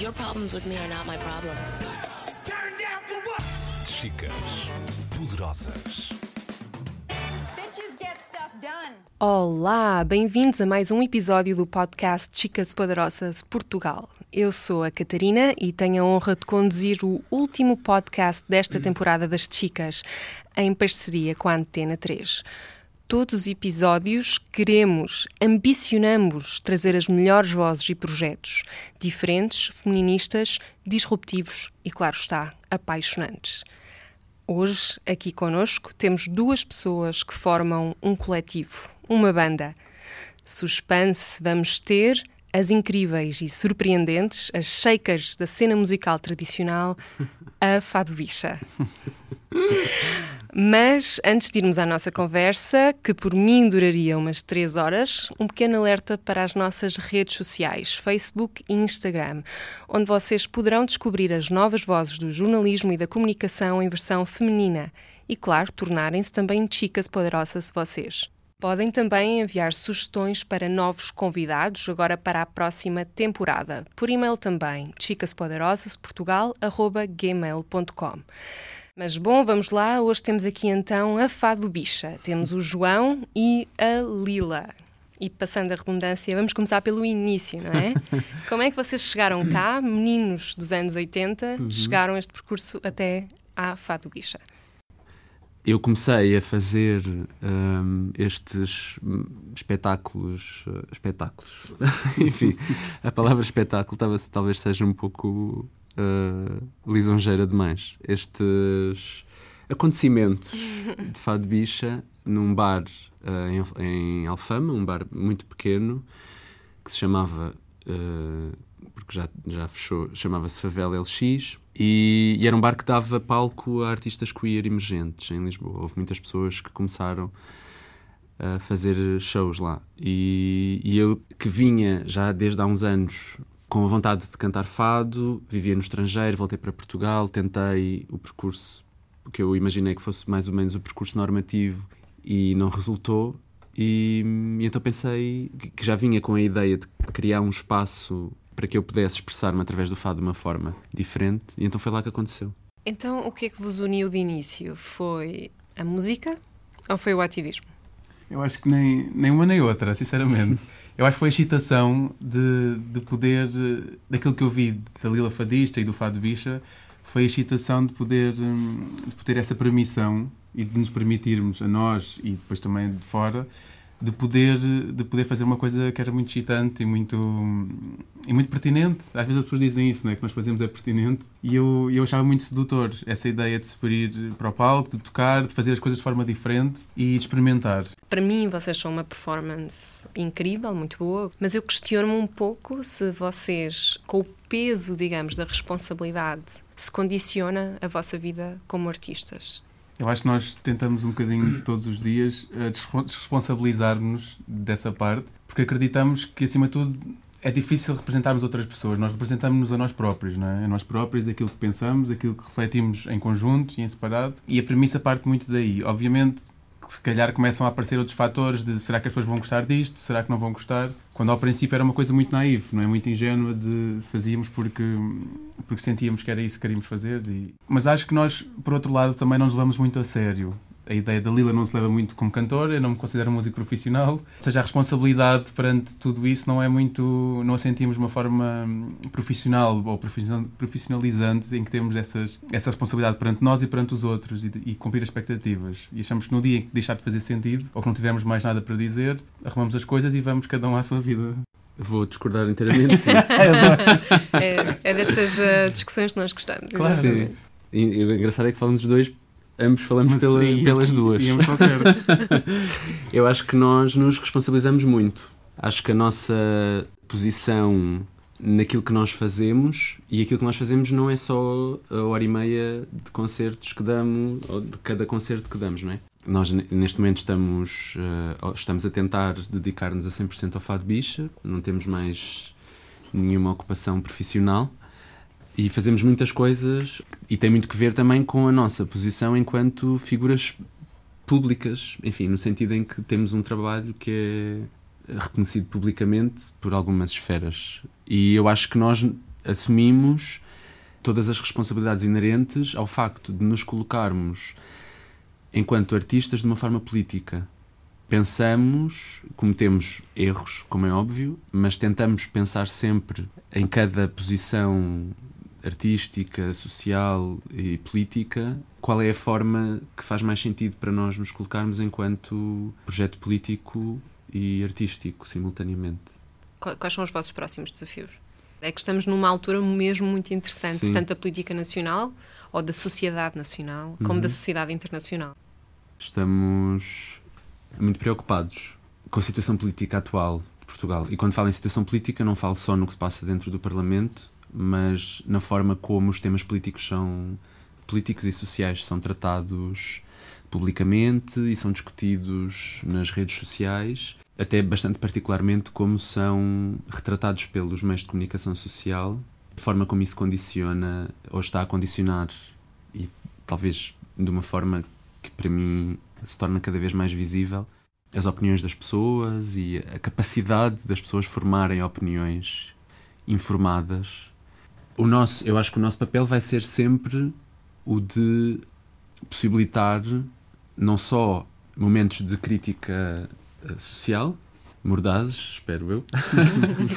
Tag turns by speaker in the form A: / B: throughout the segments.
A: Your problems with me are not my problems.
B: Turn down for what?
C: Chicas poderosas.
D: Bitches get stuff done.
E: Olá, bem-vindos a mais um episódio do podcast Chicas Poderosas Portugal. Eu sou a Catarina e tenho a honra de conduzir o último podcast desta temporada das Chicas, em parceria com a Antena 3. Todos os episódios queremos, ambicionamos trazer as melhores vozes e projetos, diferentes, feministas, disruptivos e, claro está, apaixonantes. Hoje, aqui conosco, temos duas pessoas que formam um coletivo, uma banda. Suspense, vamos ter as incríveis e surpreendentes, as shakers da cena musical tradicional, a Fado Bicha. Mas antes de irmos à nossa conversa, que por mim duraria umas três horas, um pequeno alerta para as nossas redes sociais, Facebook e Instagram, onde vocês poderão descobrir as novas vozes do jornalismo e da comunicação em versão feminina e, claro, tornarem-se também chicas poderosas vocês. Podem também enviar sugestões para novos convidados, agora para a próxima temporada. Por e-mail também, chicaspoderosasportugal.gmail.com. Mas bom, vamos lá. Hoje temos aqui então a Fado Bicha. Temos o João e a Lila. E passando a redundância, vamos começar pelo início, não é? Como é que vocês chegaram cá, meninos dos anos 80, chegaram este percurso até à Fado Bicha?
F: Eu comecei a fazer hum, estes espetáculos. uh, espetáculos. Enfim, a palavra espetáculo talvez, talvez seja um pouco uh, lisonjeira demais. Estes acontecimentos de fado bicha num bar uh, em, em Alfama, um bar muito pequeno, que se chamava. uh, porque já, já fechou, chamava-se Favela LX. E, e era um bar que dava palco a artistas queer emergentes em Lisboa. Houve muitas pessoas que começaram a fazer shows lá. E, e eu, que vinha já desde há uns anos com a vontade de cantar fado, vivia no estrangeiro, voltei para Portugal, tentei o percurso que eu imaginei que fosse mais ou menos o percurso normativo e não resultou. E, e então pensei que já vinha com a ideia de criar um espaço para que eu pudesse expressar-me através do fado de uma forma diferente, e então foi lá que aconteceu.
E: Então, o que é que vos uniu de início? Foi a música ou foi o ativismo?
G: Eu acho que nem, nem uma nem outra, sinceramente. Eu acho que foi a excitação de, de poder, daquilo que eu vi da Lila Fadista e do Fado Bicha, foi a excitação de poder, hum, de poder essa permissão e de nos permitirmos a nós e depois também de fora de poder, de poder fazer uma coisa que era muito excitante e muito, e muito pertinente. Às vezes as pessoas dizem isso, não é? que nós fazemos é pertinente. E eu, eu achava muito sedutor essa ideia de se para o palco, de tocar, de fazer as coisas de forma diferente e de experimentar.
E: Para mim, vocês são uma performance incrível, muito boa, mas eu questiono-me um pouco se vocês, com o peso, digamos, da responsabilidade, se condiciona a vossa vida como artistas.
G: Eu acho que nós tentamos um bocadinho todos os dias eh, desre- desresponsabilizar-nos dessa parte, porque acreditamos que, acima de tudo, é difícil representarmos outras pessoas. Nós representamos-nos a nós próprios, não é? A nós próprios, aquilo que pensamos, aquilo que refletimos em conjunto e em separado. E a premissa parte muito daí. Obviamente, se calhar começam a aparecer outros fatores de será que as pessoas vão gostar disto, será que não vão gostar? Quando ao princípio era uma coisa muito naiva, não é? Muito ingênua de fazíamos porque, porque sentíamos que era isso que queríamos fazer. E... Mas acho que nós, por outro lado, também não nos levamos muito a sério. A ideia da Lila não se leva muito como cantora, eu não me considero músico profissional. Ou seja, a responsabilidade perante tudo isso não é muito. não a sentimos de uma forma hum, profissional ou profissional- profissionalizante em que temos essas, essa responsabilidade perante nós e perante os outros e, e cumprir as expectativas. E achamos que no dia em que deixar de fazer sentido ou que não tivermos mais nada para dizer, arrumamos as coisas e vamos cada um à sua vida.
F: Vou discordar inteiramente.
E: É, é destas eh, discussões que nós gostamos.
G: Claro.
F: e, e o engraçado é que falamos dos dois, ambos falamos pela-
G: íamos-
F: pelas duas.
G: íamos certos.
F: Eu acho que nós nos responsabilizamos muito. Acho que a nossa posição naquilo que nós fazemos e aquilo que nós fazemos não é só a hora e meia de concertos que damos ou de cada concerto que damos, não é? Nós ne- neste momento estamos, eh, estamos a tentar dedicar-nos a 100% ao Fado Bicha, não temos mais nenhuma ocupação profissional e fazemos muitas coisas e tem muito que ver também com a nossa posição enquanto figuras públicas, enfim, no sentido em que temos um trabalho que é reconhecido publicamente por algumas esferas. E eu acho que nós assumimos todas as responsabilidades inerentes ao facto de nos colocarmos enquanto artistas de uma forma política. Pensamos, cometemos erros, como é óbvio, mas tentamos pensar sempre em cada posição artística, social e política, qual é a forma que faz mais sentido para nós nos colocarmos enquanto projeto político e artístico simultaneamente.
E: Qu- Quais são os vossos próximos desafios? É que estamos numa altura mesmo muito interessante,
F: Sim.
E: tanto da política nacional ou da sociedade nacional, como
F: Uhum.
E: da sociedade internacional.
F: Estamos muito preocupados com a situação política atual de Portugal. E quando falo em situação política, não falo só no que se passa dentro do Parlamento, mas na forma como os temas políticos são políticos e sociais são tratados publicamente e são discutidos nas redes sociais, até bastante particularmente como são retratados pelos meios de comunicação social, a forma como isso condiciona ou está a condicionar e talvez de uma forma que para mim se torna cada vez mais visível as opiniões das pessoas e a capacidade das pessoas formarem opiniões informadas. O nosso, eu acho que o nosso papel vai ser sempre o de possibilitar não só momentos de crítica eh, social, mordazes, espero eu,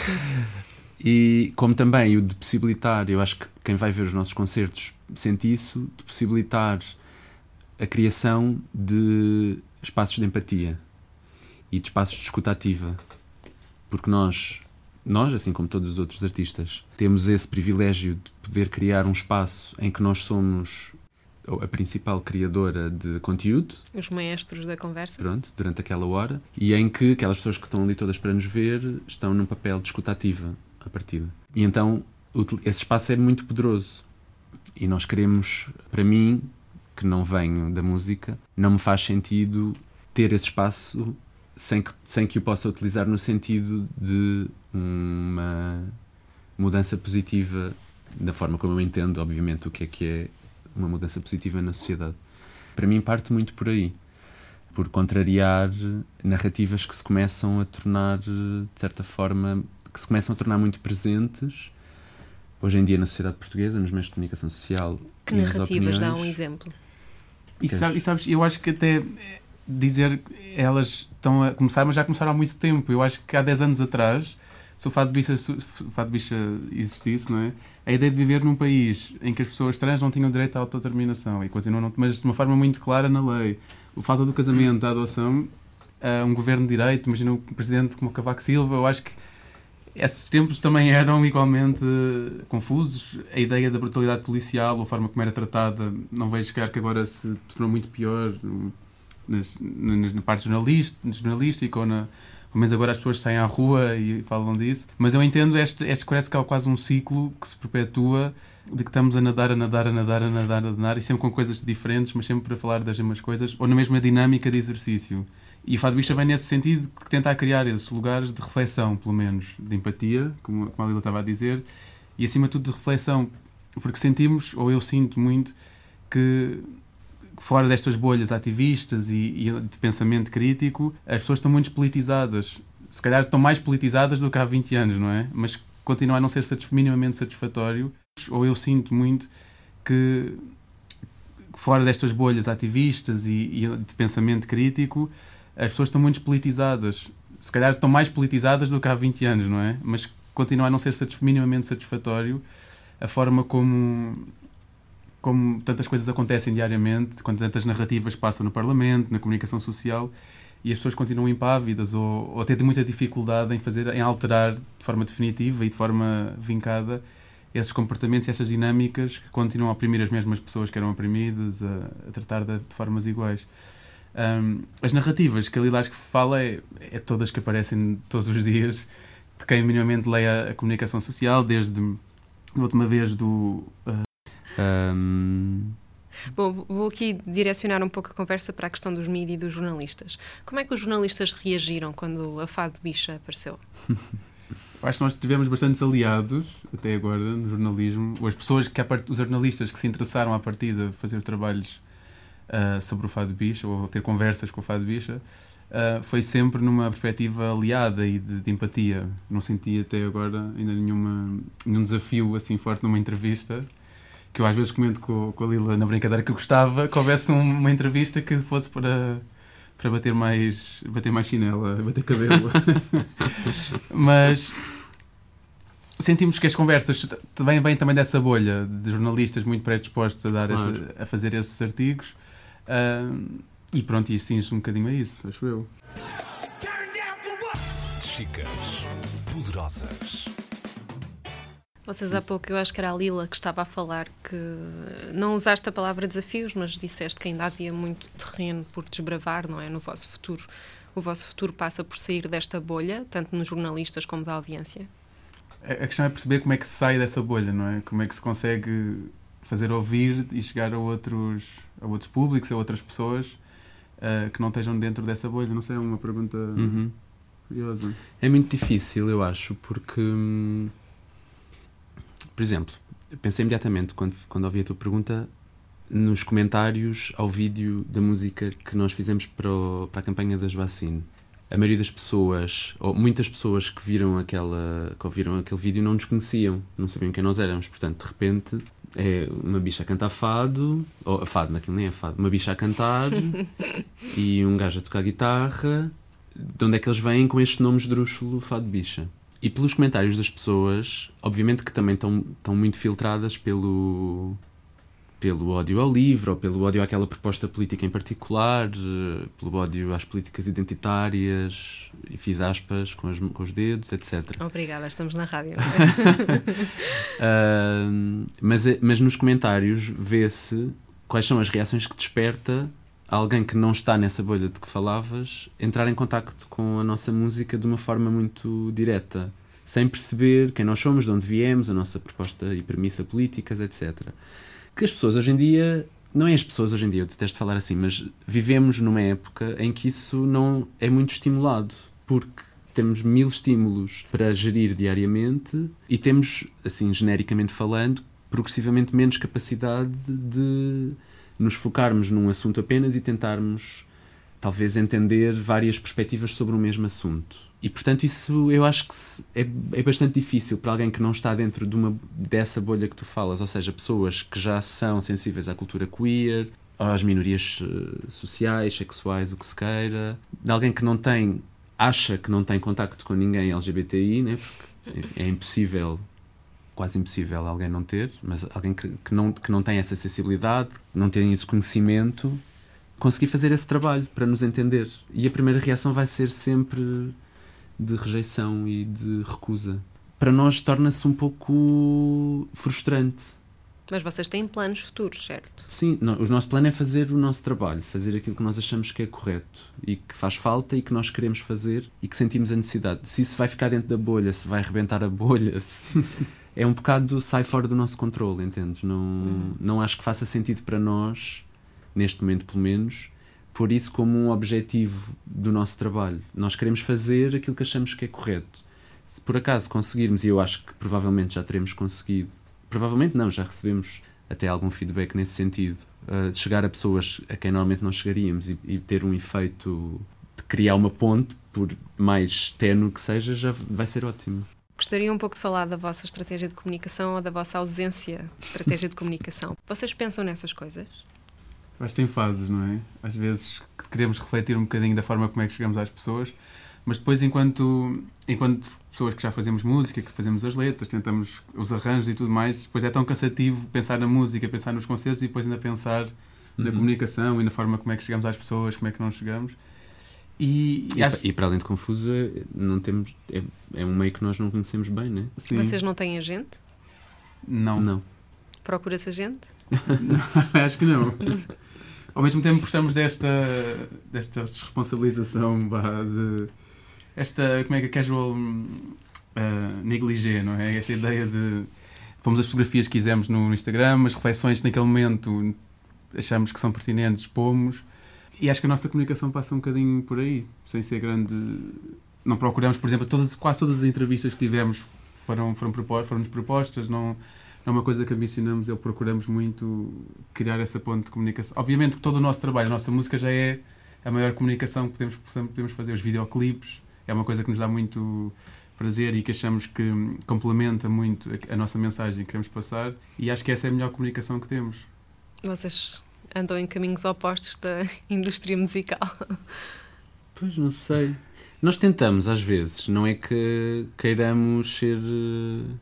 F: e como também o de possibilitar, eu acho que quem vai ver os nossos concertos sente isso, de possibilitar a criação de espaços de empatia e de espaços de escuta ativa. Porque nós, nós, assim como todos os outros artistas, temos esse privilégio de poder criar um espaço em que nós somos a principal criadora de conteúdo,
E: Os maestros da conversa.
F: pronto, durante aquela hora, e em que aquelas pessoas que estão ali todas para nos ver estão num papel de escuta ativa à partida. E então esse espaço é muito poderoso. E nós queremos, para mim, que não venho da música, não me faz sentido ter esse espaço sem que, sem que o possa utilizar no sentido de uma mudança positiva da forma como eu entendo, obviamente, o que é que é uma mudança positiva na sociedade. Para mim parte muito por aí por contrariar narrativas que se começam a tornar, de certa forma, que se começam a tornar muito presentes hoje em dia na sociedade portuguesa, nos meios de comunicação social.
E: Que narrativas dá um exemplo?
G: E, sabe- e sabes, eu acho que até dizer elas estão a começar, mas já começaram há muito tempo. Eu acho que há 10 anos atrás, se o Fado Bicha, Fado Bicha existisse, não é? A ideia de viver num país em que as pessoas trans não tinham direito à autodeterminação e continuam, não, mas de uma forma muito clara na lei. O fato do casamento, da adoção, a um governo de direito, imagina o presidente como Cavaco Silva, eu acho que esses tempos também eram igualmente confusos. A ideia da brutalidade policial, a forma como era tratada, não vejo que agora se tornou muito pior nas, na parte jornalística ou na. Pelo menos agora as pessoas saem à rua e falam disso. Mas eu entendo, este, este parece que há quase um ciclo que se perpetua de que estamos a nadar, a nadar, a nadar, a nadar, a nadar, e sempre com coisas diferentes, mas sempre para falar das mesmas coisas, ou na mesma dinâmica de exercício. E Fado Bicha vem nesse sentido de tentar criar esses lugares de reflexão, pelo menos, de empatia, como, como a Lila estava a dizer, e acima de tudo de reflexão, porque sentimos, ou eu sinto muito, que fora destas bolhas ativistas e, e de pensamento crítico, as pessoas estão muito politizadas. Se calhar estão mais politizadas do que há 20 anos, não é? Mas continua a não ser satisf minimamente satisfatório. Ou eu sinto muito que fora destas bolhas ativistas e, e de pensamento crítico, as pessoas estão muito politizadas. Se calhar estão mais politizadas do que há 20 anos, não é? Mas continua a não ser satisf minimamente satisfatório a forma como como tantas coisas acontecem diariamente, quando tantas narrativas passam no Parlamento, na comunicação social, e as pessoas continuam impávidas ou, ou têm muita dificuldade em fazer, em alterar de forma definitiva e de forma vincada esses comportamentos e essas dinâmicas que continuam a oprimir as mesmas pessoas que eram oprimidas, a, a tratar de, de formas iguais. Um, as narrativas que a Lila acho que fala é, é todas que aparecem todos os dias de quem minimamente lê a, a comunicação social, desde a última vez do uh,
F: Hum,
E: Bom, vou aqui direcionar um pouco a conversa para a questão dos mídias e dos jornalistas. Como é que os jornalistas reagiram quando a Fado Bicha apareceu?
G: Acho que nós tivemos bastantes aliados até agora no jornalismo. Ou as pessoas que, os jornalistas que se interessaram à partida fazer trabalhos ah, sobre o Fado Bicha ou ter conversas com o Fado Bicha. ah, foi sempre numa perspectiva aliada e de, de empatia. Não senti até agora ainda nenhuma, nenhum desafio assim forte numa entrevista. Que eu às vezes comento com, com a Lila na brincadeira que eu gostava que houvesse um- uma entrevista que fosse para, para bater mais bater mais chinela, bater cabelo. Mas sentimos que as conversas vêm, vêm também dessa bolha de jornalistas muito predispostos a, dar
F: Claro.
G: a fazer esses artigos. Ah, e pronto, e cinge um bocadinho a isso, acho eu.
C: Chicas poderosas.
E: Vocês há pouco, eu acho que era a Lila que estava a falar que não usaste a palavra desafios, mas disseste que ainda havia muito terreno por desbravar, não é? No vosso futuro. O vosso futuro passa por sair desta bolha, tanto nos jornalistas como da audiência.
G: A questão é perceber como é que se sai dessa bolha, não é? Como é que se consegue fazer ouvir e chegar a outros, a outros públicos, a outras pessoas ah, que não estejam dentro dessa bolha. Não sei, é uma pergunta
F: Uhum.
G: curiosa.
F: É muito difícil, eu acho, porque, hum, por exemplo, pensei imediatamente quando, quando ouvi a tua pergunta nos comentários ao vídeo da música que nós fizemos para, o- para a campanha das vacinas. A maioria das pessoas, ou muitas pessoas que viram, aquela, que ouviram aquele vídeo não nos conheciam, não sabiam quem nós éramos. Portanto, de repente, é uma bicha a cantar fado, ou fado, naquilo nem é fado, uma bicha a cantar e um gajo a tocar guitarra. De onde é que eles vêm com estes nomes drúxulo, fado bicha? E pelos comentários das pessoas, obviamente que também estão, estão muito filtradas pelo, pelo ódio ao livro, ou pelo ódio àquela proposta política em particular, eh, pelo ódio às políticas identitárias, e fiz aspas com, as- com os dedos, etc.
E: Obrigada, estamos na rádio.
F: Ahm, mas, é- mas nos comentários vê-se quais são as reações que desperta alguém que não está nessa bolha de que falavas entrar em contacto com a nossa música de uma forma muito direta, sem perceber quem nós somos, de onde viemos, a nossa proposta e premissa políticas, etc. Que as pessoas hoje em dia, não é as pessoas hoje em dia, eu detesto falar assim, mas vivemos numa época em que isso não é muito estimulado, porque temos mil estímulos para gerir diariamente e temos, assim, genericamente falando, progressivamente menos capacidade de nos focarmos num assunto apenas e tentarmos, talvez, entender várias perspectivas sobre o mesmo assunto. E, portanto, isso eu acho que é, é bastante difícil para alguém que não está dentro de uma, dessa bolha que tu falas, ou seja, pessoas que já são sensíveis à cultura queer, às minorias eh, sociais, sexuais, o que se queira, de alguém que não tem, acha que não tem contacto com ninguém LGBTI, né? porque é impossível quase impossível alguém não ter, mas alguém que, que, não, que não tem essa sensibilidade, não tem esse conhecimento, conseguir fazer esse trabalho para nos entender. E a primeira reação vai ser sempre de rejeição e de recusa. Para nós torna-se um pouco frustrante.
E: Mas vocês têm planos futuros, certo?
F: Sim, não, o nosso plano é fazer o nosso trabalho, fazer aquilo que nós achamos que é correto e que faz falta e que nós queremos fazer e que sentimos a necessidade. Se isso vai ficar dentro da bolha, se vai arrebentar a bolha, se- é um bocado sai fora do nosso controle, entendes? Não, não acho que faça sentido para nós, neste momento pelo menos, pôr isso como um objetivo do nosso trabalho. Nós queremos fazer aquilo que achamos que é correto. Se por acaso conseguirmos, e eu acho que provavelmente já teremos conseguido, provavelmente não, já recebemos até algum feedback nesse sentido, uh, de chegar a pessoas a quem normalmente não chegaríamos e, e ter um efeito de criar uma ponte, por mais ténue que seja, já vai ser ótimo.
E: Gostaria um pouco de falar da vossa estratégia de comunicação ou da vossa ausência de estratégia de comunicação. Vocês pensam nessas coisas?
G: Acho que tem fases, não é? Às vezes queremos refletir um bocadinho da forma como é que chegamos às pessoas, mas depois, enquanto, enquanto pessoas que já fazemos música, que fazemos as letras, tentamos os arranjos e tudo mais, depois é tão cansativo pensar na música, pensar nos concertos e depois ainda pensar na
F: Uhum.
G: comunicação e na forma como é que chegamos às pessoas, como é que não chegamos. E, e
F: E,
G: acho
F: e para além de confuso, é- não temos, é, é um meio que nós não conhecemos bem, né?
G: sim,
E: Vocês não têm agente?
G: não.
F: Não.
E: Procura-se agente?
G: Acho que não. Ao mesmo tempo gostamos desta, desta responsabilização de esta, como é que é, casual uh, negligé, não é? Esta ideia de fomos as fotografias que quisemos no Instagram, as reflexões que naquele momento achamos que são pertinentes, pomos. E acho que a nossa comunicação passa um bocadinho por aí, sem ser grande. Não procuramos, por exemplo, todas, quase todas as entrevistas que tivemos foram, foram, propos, foram propostas, não, não é uma coisa que ambicionamos, é procuramos muito criar essa ponte de comunicação. Obviamente que todo o nosso trabalho, a nossa música já é a maior comunicação que podemos, podemos fazer. Os videoclipes é uma coisa que nos dá muito prazer e que achamos que complementa muito a, a nossa mensagem que queremos passar e acho que essa é a melhor comunicação que temos.
E: Vocês andam em caminhos opostos da indústria musical.
F: Pois não sei. Nós tentamos, às vezes, não é que queiramos ser, eh,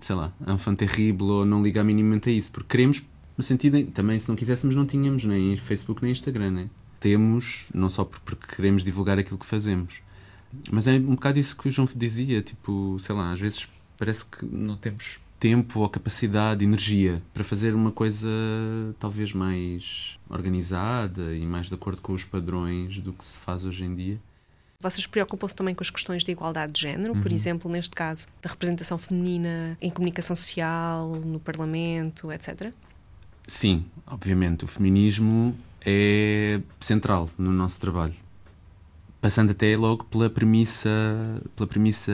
F: sei lá, enfant terrible ou não ligar minimamente a isso, porque queremos, no sentido em, também, se não quiséssemos, não tínhamos nem Facebook nem Instagram, né? Temos, não só porque queremos divulgar aquilo que fazemos. Mas é um bocado isso que o João dizia, tipo, sei lá, às vezes parece que não temos tempo ou capacidade, energia para fazer uma coisa talvez mais organizada e mais de acordo com os padrões do que se faz hoje em dia.
E: Vocês preocupam-se também com as questões de igualdade de género, por exemplo, neste caso, da representação feminina em comunicação social, no Parlamento, etc?
F: Sim, obviamente. O feminismo é central no nosso trabalho. Passando até logo pela premissa, pela premissa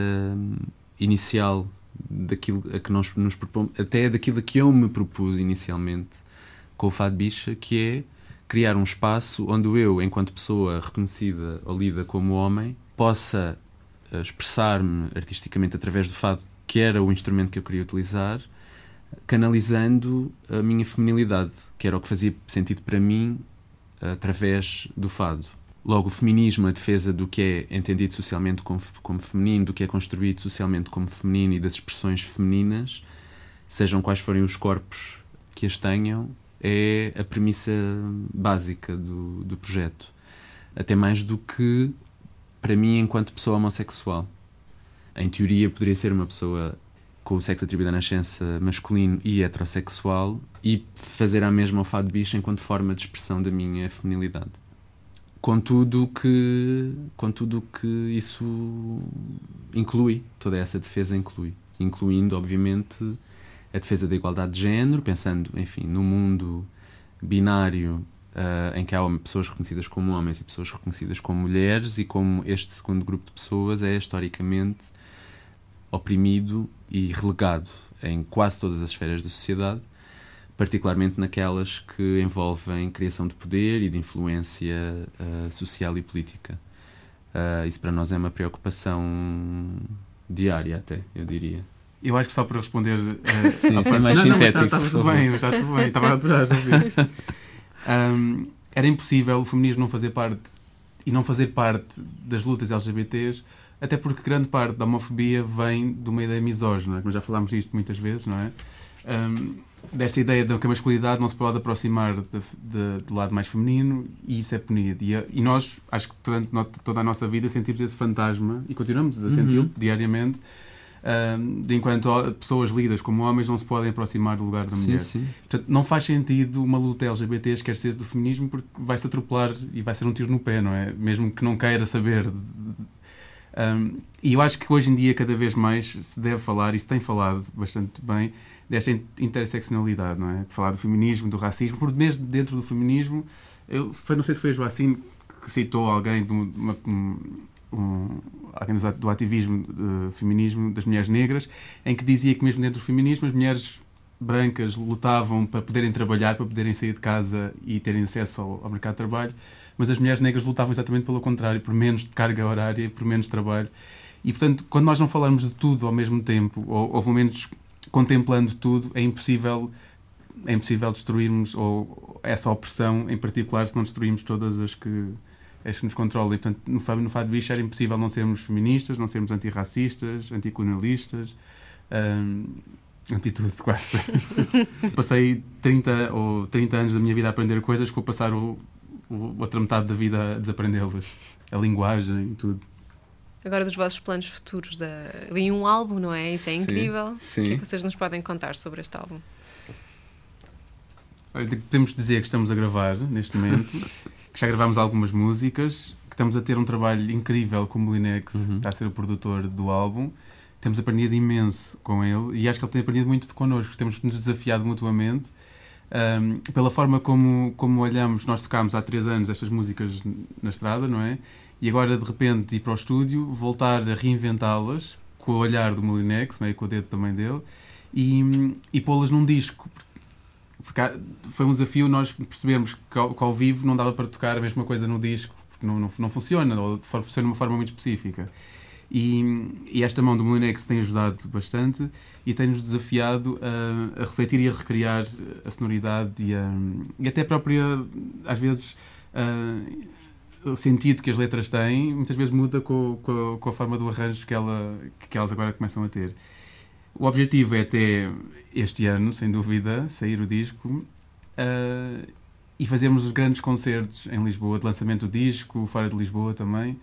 F: inicial daquilo a que nós nos propomos, até daquilo a que eu me propus inicialmente com o Fado Bicha, que é criar um espaço onde eu, enquanto pessoa reconhecida ou lida como homem, possa eh, expressar-me artisticamente através do fado, que era o instrumento que eu queria utilizar, canalizando a minha feminilidade, que era o que fazia sentido para mim através do fado. Logo, o feminismo, a defesa do que é entendido socialmente como, como feminino, do que é construído socialmente como feminino e das expressões femininas, sejam quais forem os corpos que as tenham, é a premissa básica do, do projeto. Até mais do que para mim, enquanto pessoa homossexual. Em teoria, poderia ser uma pessoa com o sexo atribuído à nascença masculino e heterossexual e fazer a mesma o fado bicho enquanto forma de expressão da minha feminilidade. Contudo que, contudo que isso inclui, toda essa defesa inclui, incluindo, obviamente, a defesa da igualdade de género, pensando, enfim, no mundo binário uh, em que há pessoas reconhecidas como homens e pessoas reconhecidas como mulheres e como este segundo grupo de pessoas é historicamente oprimido e relegado em quase todas as esferas da sociedade, particularmente naquelas que envolvem criação de poder e de influência uh, social e política. Uh, isso para nós é uma preocupação diária, até, eu diria.
G: Eu acho que só para responder. Uh,
F: sim, mais
G: não,
F: sintético.
G: Não, está tudo bem, está tudo bem, estava a adorar. um, era impossível o feminismo não fazer parte e não fazer parte das lutas LGBTs, até porque grande parte da homofobia vem de uma ideia misógina, como já falámos disto muitas vezes, não é? Um, desta ideia de que a masculinidade não se pode aproximar de, de, do lado mais feminino e isso é punido. E, e, nós, acho que durante toda a nossa vida sentimos esse fantasma e continuamos a senti-lo uhum. diariamente. Um, de enquanto pessoas lidas como homens não se podem aproximar do lugar da mulher.
F: Sim, sim.
G: Portanto, não faz sentido uma luta LGBT esquecer do feminismo porque vai-se atropelar e vai ser um tiro no pé, não é? Mesmo que não queira saber. Um, e eu acho que hoje em dia, cada vez mais, se deve falar, e se tem falado bastante bem, desta interseccionalidade, não é? De falar do feminismo, do racismo, porque mesmo dentro do feminismo, eu, foi, não sei se foi Joacim que citou alguém de uma, um, alguém do ativismo de feminismo das mulheres negras, em que dizia que mesmo dentro do feminismo as mulheres brancas lutavam para poderem trabalhar, para poderem sair de casa e terem acesso ao, ao mercado de trabalho, mas as mulheres negras lutavam exatamente pelo contrário, por menos carga horária, por menos trabalho. E, portanto, quando nós não falarmos de tudo ao mesmo tempo, ou, ou pelo menos contemplando tudo, é impossível é impossível destruirmos ou essa opressão em particular se não destruirmos todas as que as que nos controlam. E, portanto, no Fado, no Fado Bicho era impossível não sermos feministas, não sermos antirracistas, anticolonialistas, hum, anti-tudo quase. Passei 30 ou 30 anos da minha vida a aprender coisas que vou passar o, o, outra metade da vida a desaprendê-las. A linguagem e tudo.
E: Agora dos vossos planos futuros, da... vem um álbum, não é? Isso é
F: Sim,
E: incrível.
F: sim.
E: O que é que vocês nos podem contar sobre este álbum?
G: Olha, Podemos dizer que estamos a gravar neste momento, que já gravámos algumas músicas, que estamos a ter um trabalho incrível com o Molinex,
F: Uhum.
G: que está a ser o produtor do álbum. Temos aprendido imenso com ele e acho que ele tem aprendido muito connosco. Temos nos desafiado mutuamente. Ahm, pela forma como, como olhamos, nós tocámos há três anos estas músicas na estrada, não é? E agora, de repente, ir para o estúdio, voltar a reinventá-las com o olhar do Molinex, não é? E com o dedo também dele, e, e pô-las num disco. Porque foi um desafio nós percebermos que ao, que ao vivo não dava para tocar a mesma coisa no disco, porque não, não, não funciona, ou funciona de uma forma muito específica. E, e, esta mão do Molinex tem ajudado bastante e tem-nos desafiado a, a, refletir e a recriar a sonoridade e, a, e até a própria, às vezes, o sentido que as letras têm, muitas vezes muda com, com, com, a forma do arranjo que, ela, que elas agora começam a ter. O objetivo é até este ano, sem dúvida, sair o disco uh, e fazermos os grandes concertos em Lisboa, de lançamento do disco, fora de Lisboa também.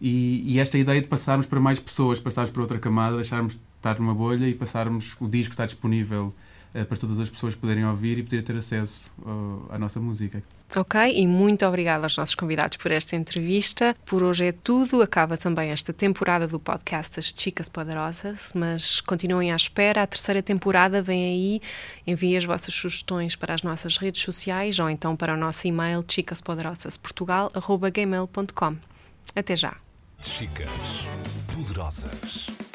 G: E, e, esta ideia de passarmos para mais pessoas, passarmos para outra camada, deixarmos de estar numa bolha e passarmos o disco está disponível para todas as pessoas poderem ouvir e poderem ter acesso uh, à nossa música.
E: Ok, e muito obrigada aos nossos convidados por esta entrevista. Por hoje é tudo. Acaba também esta temporada do podcast As Chicas Poderosas, mas continuem à espera. A terceira temporada vem aí. Enviem as vossas sugestões para as nossas redes sociais ou então para o nosso e-mail chicaspoderosasportugal.gmail.com. Até já.
C: Chicas Poderosas.